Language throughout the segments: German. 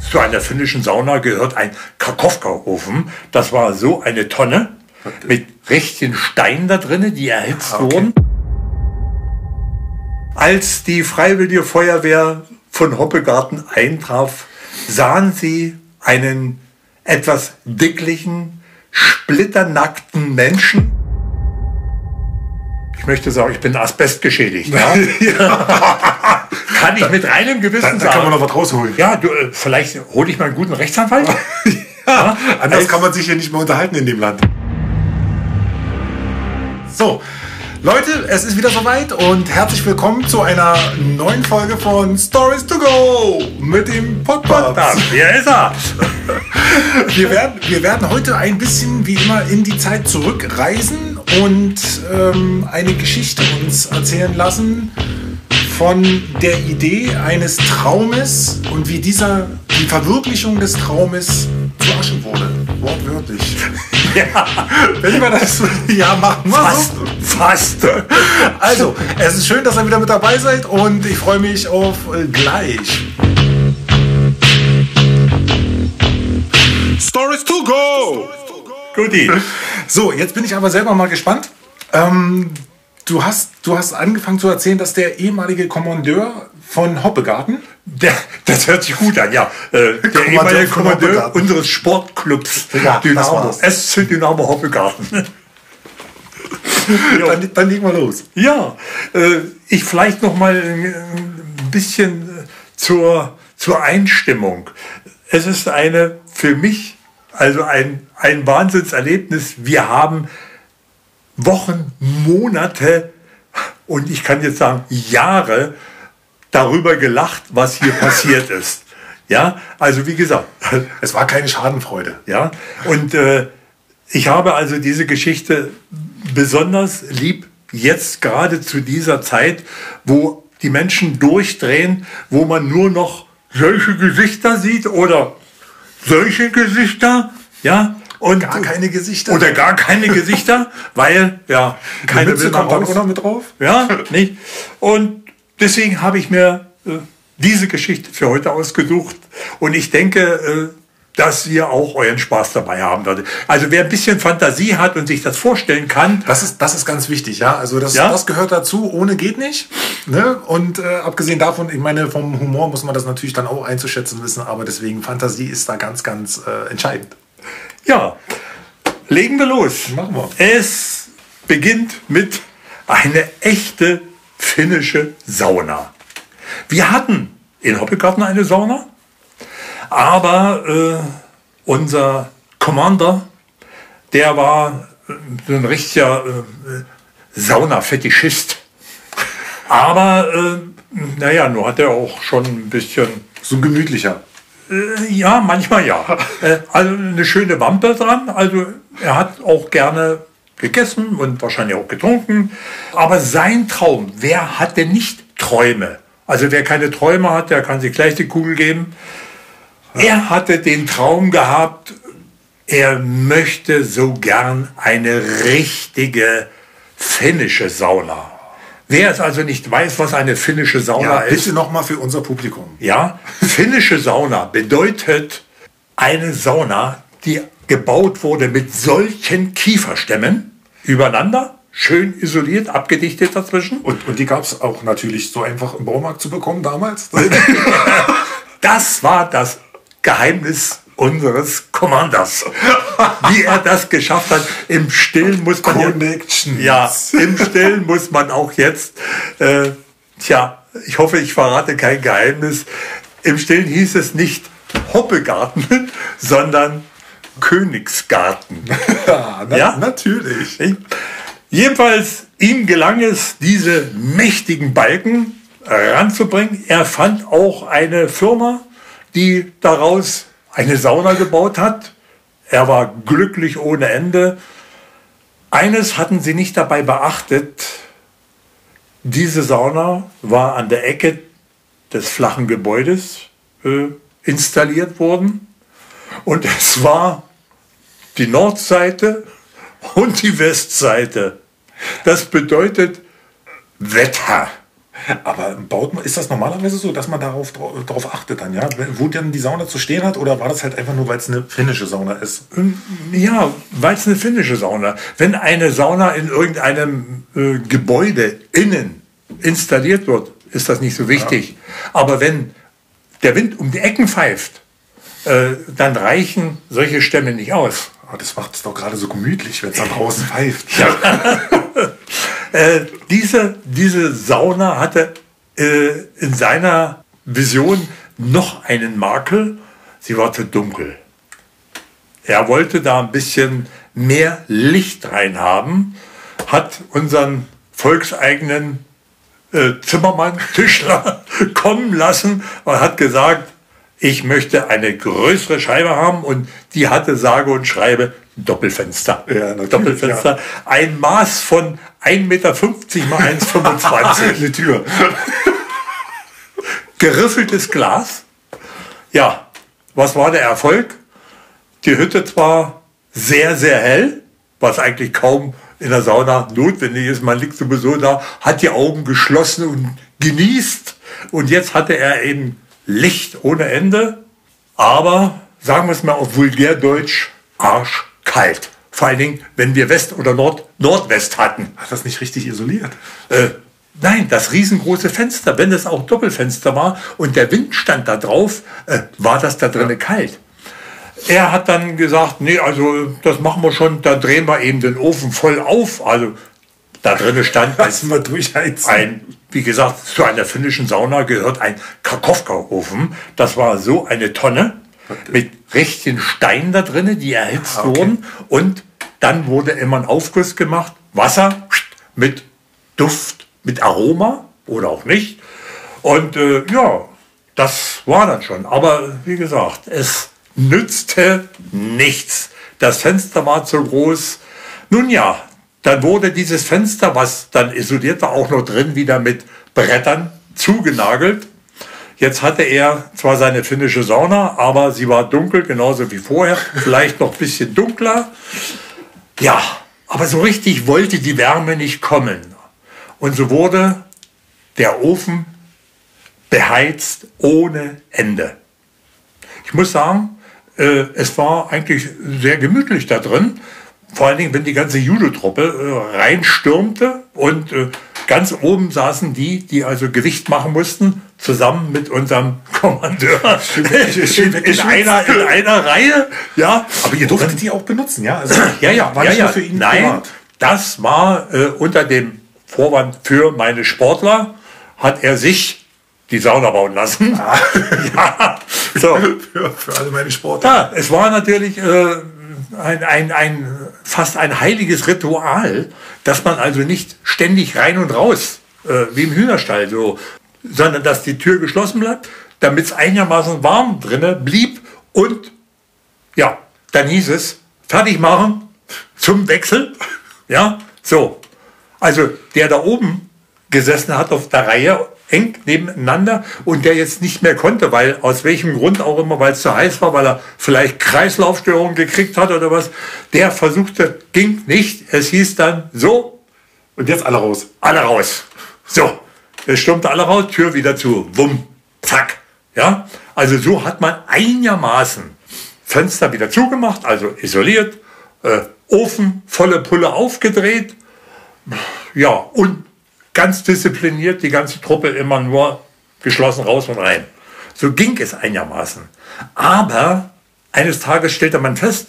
Zu einer finnischen Sauna gehört ein Karkowka-Ofen. Das war so eine Tonne mit richtigen Steinen da drinnen, die erhitzt Ah, okay. wurden. Als die Freiwillige Feuerwehr von Hoppegarten eintraf, sahen sie einen etwas dicklichen, splitternackten Menschen. Ich möchte sagen, ich bin asbestgeschädigt. Ja? Kann ich mit reinem Gewissen Da, da sagen. kann man noch was rausholen. ja, du, äh, vielleicht hole ich mal einen guten Rechtsanwalt. Ja, anders als- kann man sich hier nicht mehr unterhalten in dem Land. So, Leute, es ist wieder soweit und herzlich willkommen zu einer neuen Folge von Stories to Go mit dem Da, Podcast. hier ist er. Wir werden, wir werden heute ein bisschen wie immer in die Zeit zurückreisen und ähm, eine Geschichte uns erzählen lassen von der Idee eines Traumes und wie dieser die Verwirklichung des Traumes zu Asche wurde. Wortwörtlich. Ja, Wenn wir das ja machen, fast, so. fast. Also, es ist schön, dass ihr wieder mit dabei seid und ich freue mich auf gleich. Stories to go! Guti. So, jetzt bin ich aber selber mal gespannt. Ähm, du, hast, du hast angefangen zu erzählen, dass der ehemalige Kommandeur von Hoppegarten, Der, das hört sich gut an, ja. Äh, der Kommandeur ehemalige Kommandeur unseres Sportclubs Ja, Dynamo. SC Dynamo Hoppegarten. Dann, dann legen wir los. Ja, äh, ich vielleicht noch mal ein bisschen äh, zur, zur Einstimmung. Es ist eine für mich also ein, ein Wahnsinnserlebnis. Wir haben Wochen, Monate und ich kann jetzt sagen Jahre darüber gelacht, was hier passiert ist. Ja, also wie gesagt, Es war keine Schadenfreude. ja, und äh, ich habe also diese Geschichte besonders lieb jetzt gerade zu dieser Zeit, wo die Menschen durchdrehen, wo man nur noch solche Gesichter sieht oder solche Gesichter, ja, und Gar keine Gesichter. oder gar keine Gesichter, weil ja Keine Mütze kommt dann auch noch mit drauf. Ja, nicht? Und deswegen habe ich mir äh, diese Geschichte für heute ausgesucht. Und ich denke, äh, dass ihr auch euren Spaß dabei haben werdet. Also wer ein bisschen Fantasie hat und sich das vorstellen kann, Das ist, das ist ganz wichtig, ja. Also das, Ja? das gehört dazu, ohne geht nicht. Ne? Und äh, abgesehen davon, ich meine, vom Humor muss man das natürlich dann auch einzuschätzen wissen, aber deswegen Fantasie ist da ganz, ganz äh, entscheidend. Ja, legen wir los. Machen wir. Es beginnt mit eine echte finnische Sauna. Wir hatten in Hoppegarten eine Sauna, aber äh, unser Commander, der war äh, so ein richtiger äh, Sauna-Fetischist. Aber äh, naja, nur hat er auch schon ein bisschen So gemütlicher. Äh, Ja, manchmal ja. Äh, Also eine schöne Wampe dran. Also er hat auch gerne gegessen und wahrscheinlich auch getrunken. Aber sein Traum, wer hat denn nicht Träume? Also wer keine Träume hat, der kann sich gleich die Kugel geben. Er hatte den Traum gehabt, er möchte so gern eine richtige finnische Sauna. Wer es also nicht weiß, was eine finnische Sauna Ja, ist, bitte nochmal für unser Publikum. ja, finnische Sauna bedeutet eine Sauna, die gebaut wurde mit solchen Kieferstämmen übereinander, schön isoliert, abgedichtet dazwischen. Und, und die gab es auch natürlich so einfach im Baumarkt zu bekommen damals. Das war das Geheimnis unseres Commanders. Wie er das geschafft hat, im Stillen muss man Connections. Ja, im Stillen muss man auch jetzt, äh, tja, ich hoffe, ich verrate kein Geheimnis. Im Stillen hieß es nicht Hoppegarten, sondern Königsgarten. Ja, na, Ja? natürlich. Jedenfalls, ihm gelang es, diese mächtigen Balken ranzubringen. Er fand auch eine Firma, die daraus eine Sauna gebaut hat. Er war glücklich ohne Ende. Eines hatten sie nicht dabei beachtet. Diese Sauna war an der Ecke des flachen Gebäudes äh, installiert worden. Und es war die Nordseite und die Westseite. Das bedeutet Wetter. Aber baut man, ist das normalerweise so, dass man darauf, darauf achtet dann, ja? Wo dann die Sauna zu stehen hat oder war das halt einfach nur, weil es eine finnische Sauna ist? Ähm, ja, weil es eine finnische Sauna. Wenn eine Sauna in irgendeinem äh, Gebäude innen installiert wird, ist das nicht so wichtig. Ja. Aber wenn der Wind um die Ecken pfeift, äh, dann reichen solche Stämme nicht aus. Aber das macht es doch gerade so gemütlich, wenn es da draußen pfeift. Ja. äh, diese, diese Sauna hatte äh, in seiner Vision noch einen Makel. Sie war zu dunkel. Er wollte da ein bisschen mehr Licht reinhaben, hat unseren volkseigenen äh, Zimmermann, Tischler kommen lassen und hat gesagt, ich möchte eine größere Scheibe haben und die hatte sage und schreibe Doppelfenster. Ja, Doppelfenster. Ja. Ein Maß von 1,50 Meter mal 1,25. Eine Tür. Geriffeltes Glas. Ja, was war der Erfolg? Die Hütte zwar sehr, sehr hell, was eigentlich kaum in der Sauna notwendig ist. Man liegt sowieso da, hat die Augen geschlossen und genießt. Und jetzt hatte er eben Licht ohne Ende, aber sagen wir es mal auf Vulgärdeutsch, arschkalt. Vor allen Dingen, wenn wir West oder Nord Nordwest hatten. Hat das nicht richtig isoliert? Äh, nein, das riesengroße Fenster, wenn es auch Doppelfenster war und der Wind stand da drauf, äh, war das da drinnen ja. kalt. Er hat dann gesagt, nee, also das machen wir schon, da drehen wir eben den Ofen voll auf. Also da drinnen stand Lassen wir durchheizen. ein, wie gesagt, zu einer finnischen Sauna gehört ein Karkowka-Ofen. Das war so eine Tonne mit richtigen Steinen da drinnen, die erhitzt ah, okay. wurden. Und dann wurde immer ein Aufguss gemacht, Wasser mit Duft, mit Aroma oder auch nicht. Und äh, ja, das war dann schon. Aber wie gesagt, es nützte nichts. Das Fenster war zu groß. Nun ja, dann wurde dieses Fenster, was dann isoliert war, auch noch drin wieder mit Brettern zugenagelt. Jetzt hatte er zwar seine finnische Sauna, aber sie war dunkel, genauso wie vorher, vielleicht noch ein bisschen dunkler. Ja, aber so richtig wollte die Wärme nicht kommen. Und so wurde der Ofen beheizt ohne Ende. Ich muss sagen, äh, es war eigentlich sehr gemütlich da drin. Vor allen Dingen, wenn die ganze Judo-Truppe äh, reinstürmte und äh, ganz oben saßen die, die also Gewicht machen mussten, zusammen mit unserem Kommandeur in, in, einer, in einer Reihe. Ja, aber ihr durftet die auch benutzen, ja? Also, ja, ja, war ja, ja. für ihn Nein, privat. das war äh, unter dem Vorwand für meine Sportler, hat er sich die Sauna bauen lassen. Ah. ja, so. für, für alle meine Sportler. Ja, es war natürlich äh, ein, ein, ein, fast ein heiliges Ritual, dass man also nicht ständig rein und raus, äh, wie im Hühnerstall, so, sondern dass die Tür geschlossen bleibt, damit es einigermaßen warm drinnen blieb und ja, dann hieß es, fertig machen zum Wechsel. Ja, so. Also der da oben gesessen hat auf der Reihe eng nebeneinander und der jetzt nicht mehr konnte, weil aus welchem Grund auch immer, weil es zu heiß war, weil er vielleicht Kreislaufstörungen gekriegt hat oder was, der versuchte, ging nicht. Es hieß dann so. Und jetzt alle raus. Alle raus. So. Es stürmte alle raus, Tür wieder zu. Wumm. Zack. Ja. Also so hat man einigermaßen Fenster wieder zugemacht, also isoliert, äh, Ofen volle Pulle aufgedreht. Ja, und ganz diszipliniert, die ganze Truppe immer nur geschlossen raus und rein. So ging es einigermaßen. Aber eines Tages stellte man fest,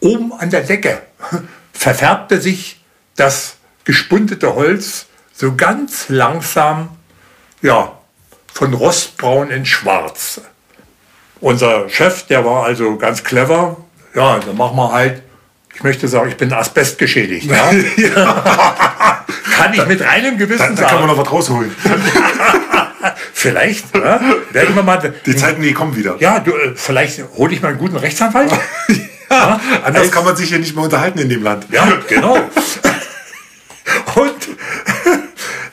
oben an der Decke verfärbte sich das gespundete Holz so ganz langsam, ja, von rostbraun in schwarz. Unser Chef, der war also ganz clever. Ja, dann machen wir halt, ich möchte sagen, ich bin Asbest geschädigt. Ja? ja. Kann ich mit reinem Gewissen da, da sagen. Da kann man noch was rausholen. vielleicht. Ja, werden wir mal, die Zeiten, die kommen wieder. Ja, du, äh, vielleicht hole ich mal einen guten Rechtsanwalt. ja, anders als, kann man sich hier nicht mehr unterhalten in dem Land. Ja, genau. Und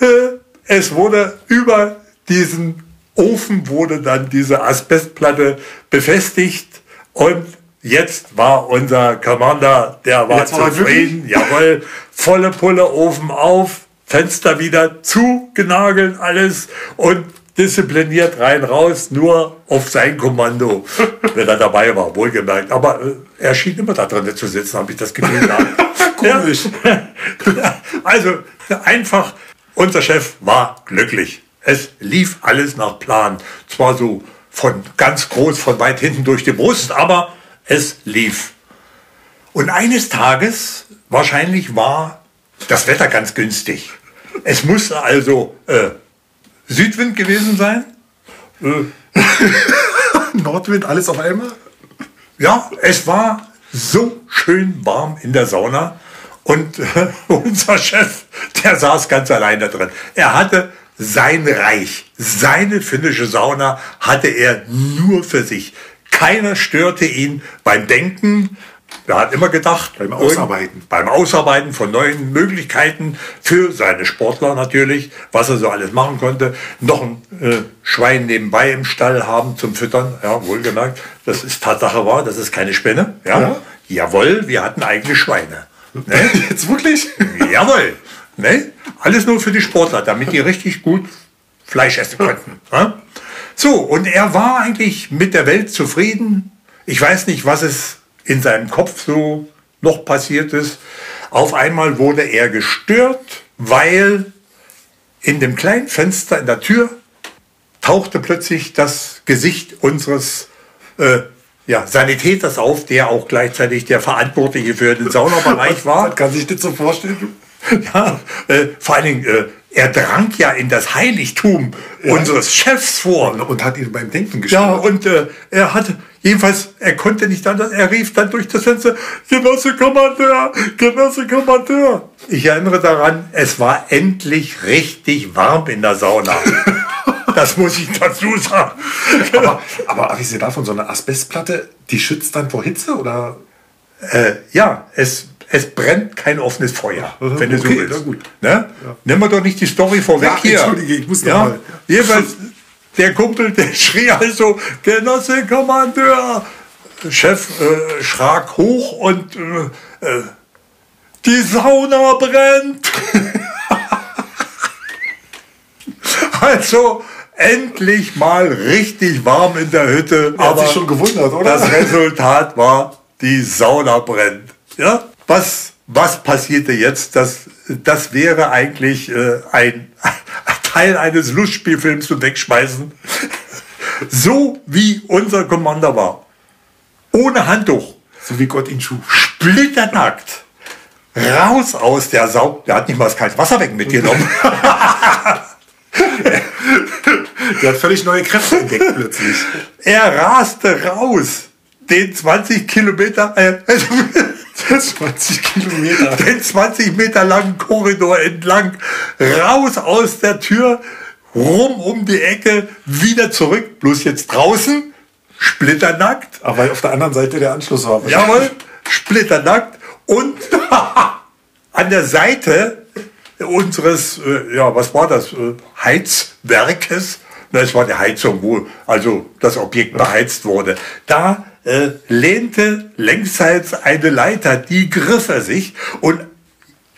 äh, es wurde über diesen Ofen wurde dann diese Asbestplatte befestigt und Jetzt war unser Commander, der war Jetzt zufrieden. Jawohl, volle Pulle, Ofen auf, Fenster wieder zugenagelt, alles und diszipliniert rein raus, nur auf sein Kommando, wenn er dabei war, wohlgemerkt. Aber äh, er schien immer da drin zu sitzen, habe ich das Gefühl. Komisch. also einfach, unser Chef war glücklich. Es lief alles nach Plan. Zwar so von ganz groß, von weit hinten durch die Brust, aber es lief. Und eines Tages, wahrscheinlich war das Wetter ganz günstig. Es musste also äh, Südwind gewesen sein. Äh, Nordwind, alles auf einmal? Ja, es war so schön warm in der Sauna. Und äh, unser Chef, der saß ganz allein da drin. Er hatte sein Reich, seine finnische Sauna hatte er nur für sich. Keiner störte ihn beim Denken, er hat immer gedacht, beim Ausarbeiten. Beim Ausarbeiten von neuen Möglichkeiten für seine Sportler natürlich, was er so alles machen konnte. Noch ein äh, Schwein nebenbei im Stall haben zum Füttern, ja, wohlgemerkt. Das ist Tatsache wahr, das ist keine Spinne. Ja? ja. Jawohl, wir hatten eigene Schweine. Ne? Jetzt wirklich? Jawohl. Ne? Alles nur für die Sportler, damit die richtig gut Fleisch essen konnten. Ja? So, und er war eigentlich mit der Welt zufrieden. Ich weiß nicht, was es in seinem Kopf so noch passiert ist. Auf einmal wurde er gestört, weil in dem kleinen Fenster in der Tür tauchte plötzlich das Gesicht unseres äh, ja, Sanitäters auf, der auch gleichzeitig der Verantwortliche für den Saunabereich war. Man kann sich das so vorstellen. Ja, äh, vor allen Dingen, äh, er drang ja in das Heiligtum ja. unseres Chefs vor. Und, und, hat ihn beim Denken gestört. Ja, und äh, er hatte, jedenfalls, er konnte nicht anders, er rief dann durch das Fenster, Genosse Kommandeur, Genosse Kommandeur. Ich erinnere daran, es war endlich richtig warm in der Sauna. Das muss ich dazu sagen. aber, aber abgesehen davon, so eine Asbestplatte, die schützt dann vor Hitze oder? Äh, ja, es es brennt kein offenes Feuer, wenn du okay, so willst. Gut. Ne? Ja. Nimm wir doch nicht die Story vorweg ja, hier. Entschuldige, ich muss ja? mal. Jedenfalls, der Kumpel, der schrie also, Genosse Kommandeur. Chef äh, schrak hoch und äh, äh, die Sauna brennt. also endlich mal richtig warm in der Hütte. Er aber hat sich schon gewundert, oder? Das Resultat war, die Sauna brennt. Ja? Was, was passierte jetzt? Das, das wäre eigentlich äh, ein, Teil eines Lustspielfilms zum Wegschmeißen. So wie unser Commander war. Ohne Handtuch. So wie Gott ihn schuf. Splitternackt. Raus aus der Sau. Der hat nicht mal das kalte Wasser weg mitgenommen. der hat völlig neue Kräfte entdeckt plötzlich. Er raste raus. Den 20 Kilometer, äh, 20 Kilometer. Den 20 Meter langen Korridor entlang, raus aus der Tür, rum um die Ecke, wieder zurück, bloß jetzt draußen, splitternackt. Aber auf der anderen Seite der Anschluss war. Jawohl, splitternackt und an der Seite unseres, äh, ja, was war das, äh, Heizwerkes, das war die Heizung, wo also das Objekt beheizt wurde. Da äh, lehnte längsseits eine Leiter, die griff er sich und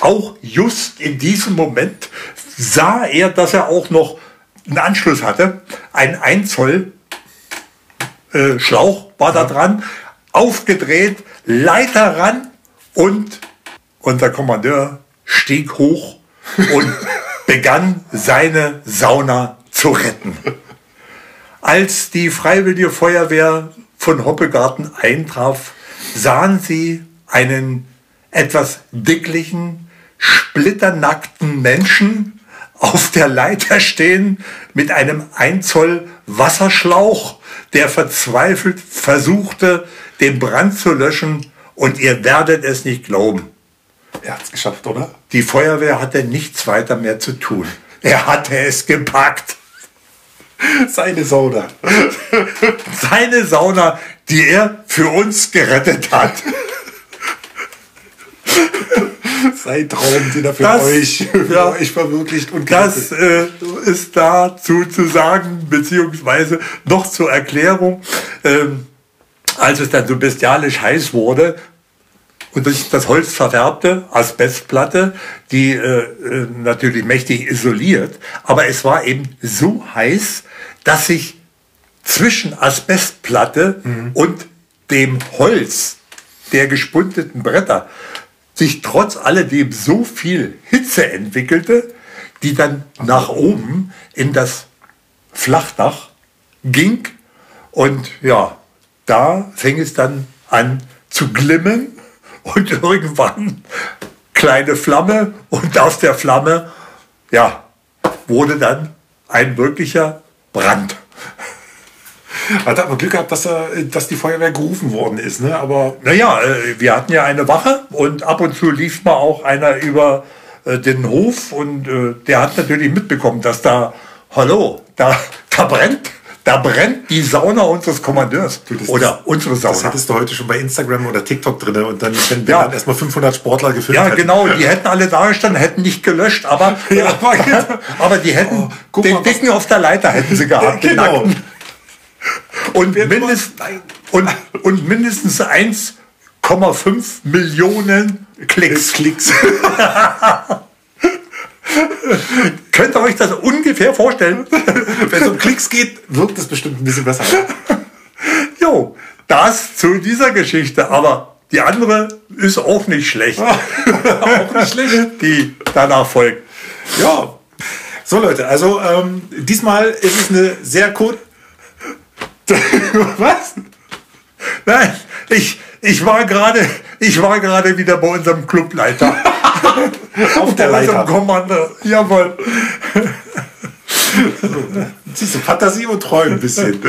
auch just in diesem Moment sah er, dass er auch noch einen Anschluss hatte. Ein 1 Zoll äh, Schlauch war da dran, aufgedreht, Leiter ran und unser Kommandeur stieg hoch und begann seine Sauna zu retten. Als die Freiwillige Feuerwehr von Hoppegarten eintraf, sahen sie einen etwas dicklichen, splitternackten Menschen auf der Leiter stehen mit einem 1 Zoll Wasserschlauch, der verzweifelt versuchte, den Brand zu löschen und ihr werdet es nicht glauben. Er hat es geschafft, oder? Die Feuerwehr hatte nichts weiter mehr zu tun. Er hatte es gepackt. Seine Sauna. Seine Sauna, die er für uns gerettet hat. Sein Traum, den er für das, euch, für ja, euch verwirklicht und Das äh, ist dazu zu sagen, beziehungsweise noch zur Erklärung. Ähm, als es dann so bestialisch heiß wurde, und durch das Holz verfärbte Asbestplatte, die äh, äh, natürlich mächtig isoliert. Aber es war eben so heiß, dass sich zwischen Asbestplatte mhm. und dem Holz der gespundeten Bretter sich trotz alledem so viel Hitze entwickelte, die dann nach oben in das Flachdach ging. Und ja, da fing es dann an zu glimmen und irgendwann kleine Flamme und aus der Flamme, ja, wurde dann ein wirklicher Brand. Hat aber Glück gehabt, dass, er, dass die Feuerwehr gerufen worden ist, ne? Aber. Naja, äh, wir hatten ja eine Wache und ab und zu lief mal auch einer über äh, den Hof und äh, der hat natürlich mitbekommen, dass da, hallo, da, da brennt da brennt die Sauna unseres Kommandeurs. Du, oder ist, unsere Sauna. Das hattest du heute schon bei Instagram oder TikTok drin und dann werden ja. dann erstmal 500 Sportler gefilmt. Ja, hätten. genau. Die hätten alle da gestanden, hätten nicht gelöscht, aber, ja, aber, aber die hätten oh, den mal, Dicken auf der Leiter hätten sie gehabt. genau. Und, mindest, und, und mindestens 1,5 Millionen Klicks. Klicks. Könnt ihr euch das ungefähr vorstellen? Wenn es um Klicks geht, wirkt es bestimmt ein bisschen besser. jo, das zu dieser Geschichte. Aber die andere ist auch nicht schlecht. auch nicht schlecht. Die danach folgt. Ja. So Leute, also ähm, diesmal ist es eine sehr kurz. Was? Nein, ich, ich war gerade, ich war gerade wieder bei unserem Clubleiter. Auf der Leiter. Kommando. Jawohl. Siehst du, Fantasie und Träumen ein bisschen.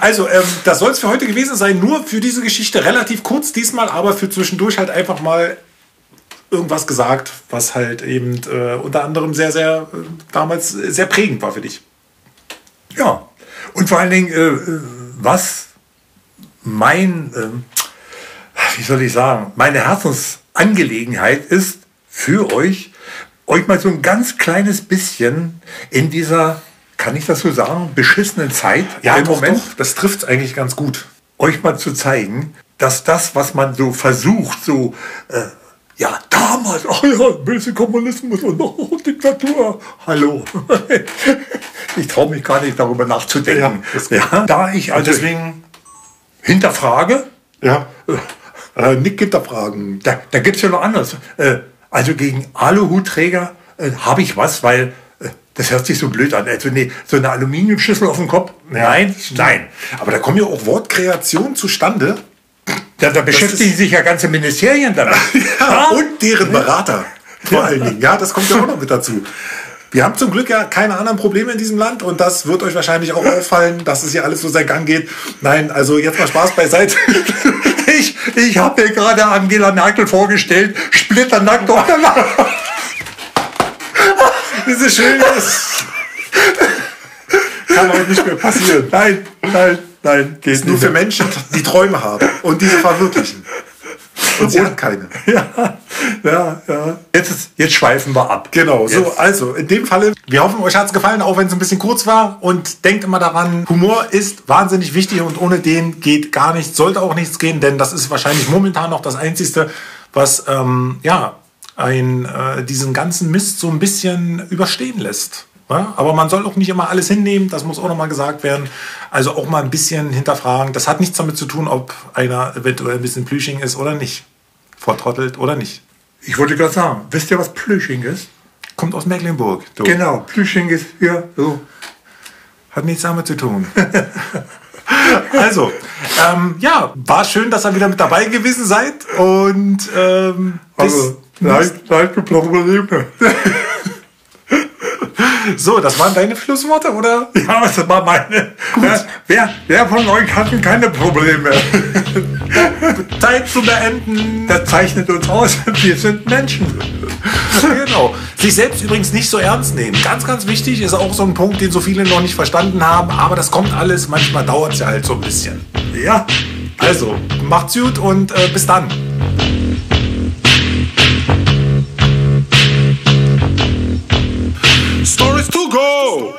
Also, ähm, das soll es für heute gewesen sein. Nur für diese Geschichte relativ kurz diesmal, aber für zwischendurch halt einfach mal irgendwas gesagt, was halt eben äh, unter anderem sehr, sehr äh, damals sehr prägend war für dich. Ja, und vor allen Dingen, äh, was mein, ähm, wie soll ich sagen, meine Herzensangelegenheit ist, für euch, euch mal so ein ganz kleines bisschen in dieser, kann ich das so sagen, beschissenen Zeit ja, im doch, Moment. Doch, das trifft eigentlich ganz gut. Euch mal zu zeigen, dass das, was man so versucht, so, äh, ja, damals, ach ja, böse Kommunismus und oh, Diktatur, hallo. ich traue mich gar nicht darüber nachzudenken. Ja, ja da ich also deswegen hinterfrage. Ja. Äh, Nick hinterfragen. Da, da gibt es ja noch anderes. Äh, also gegen Aluhutträger äh, habe ich was, weil äh, das hört sich so blöd an. Also nee, so eine Aluminiumschüssel auf dem Kopf. Nein, nein. Aber da kommen ja auch Wortkreationen zustande. Da, da beschäftigen sich ja ganze Ministerien damit. ja, und deren Berater. Vor allen Dingen. Ja, das kommt ja auch noch mit dazu. Wir haben zum Glück ja keine anderen Probleme in diesem Land und das wird euch wahrscheinlich auch auffallen, dass es hier alles so seinen Gang geht. Nein, also jetzt mal Spaß beiseite. ich ich habe mir gerade Angela Merkel vorgestellt, splitternackt auf der Das ist schön. Das kann heute nicht mehr passieren. Nein, nein, nein. Geht ist nur für Menschen, die Träume haben und diese verwirklichen. Und sie hat keine. Ja, ja, ja. Jetzt, ist, jetzt schweifen wir ab. Genau, jetzt. so, also in dem Falle, wir hoffen, euch hat es gefallen, auch wenn es ein bisschen kurz war. Und denkt immer daran, Humor ist wahnsinnig wichtig und ohne den geht gar nichts, sollte auch nichts gehen, denn das ist wahrscheinlich momentan noch das Einzige, was ähm, ja, ein, äh, diesen ganzen Mist so ein bisschen überstehen lässt. Ja, aber man soll auch nicht immer alles hinnehmen, das muss auch nochmal gesagt werden. Also auch mal ein bisschen hinterfragen. Das hat nichts damit zu tun, ob einer eventuell ein bisschen Plüsching ist oder nicht. Vertrottelt oder nicht. Ich wollte gerade sagen, wisst ihr, was Plüsching ist? Kommt aus Mecklenburg. Du. Genau, Plüsching ist hier so. Hat nichts damit zu tun. also, ähm, ja, war schön, dass ihr wieder mit dabei gewesen seid. Und ähm, bis also, leicht, leicht Probleme. So, das waren deine Schlussworte, oder? Ja, das war meine. Wer, wer, wer von euch hatten keine Probleme? Zeit zu beenden. Das zeichnet uns aus. Wir sind Menschen. genau. Sich selbst übrigens nicht so ernst nehmen. Ganz, ganz wichtig ist auch so ein Punkt, den so viele noch nicht verstanden haben. Aber das kommt alles. Manchmal dauert es ja halt so ein bisschen. Ja. Also, macht's gut und äh, bis dann. stories to go.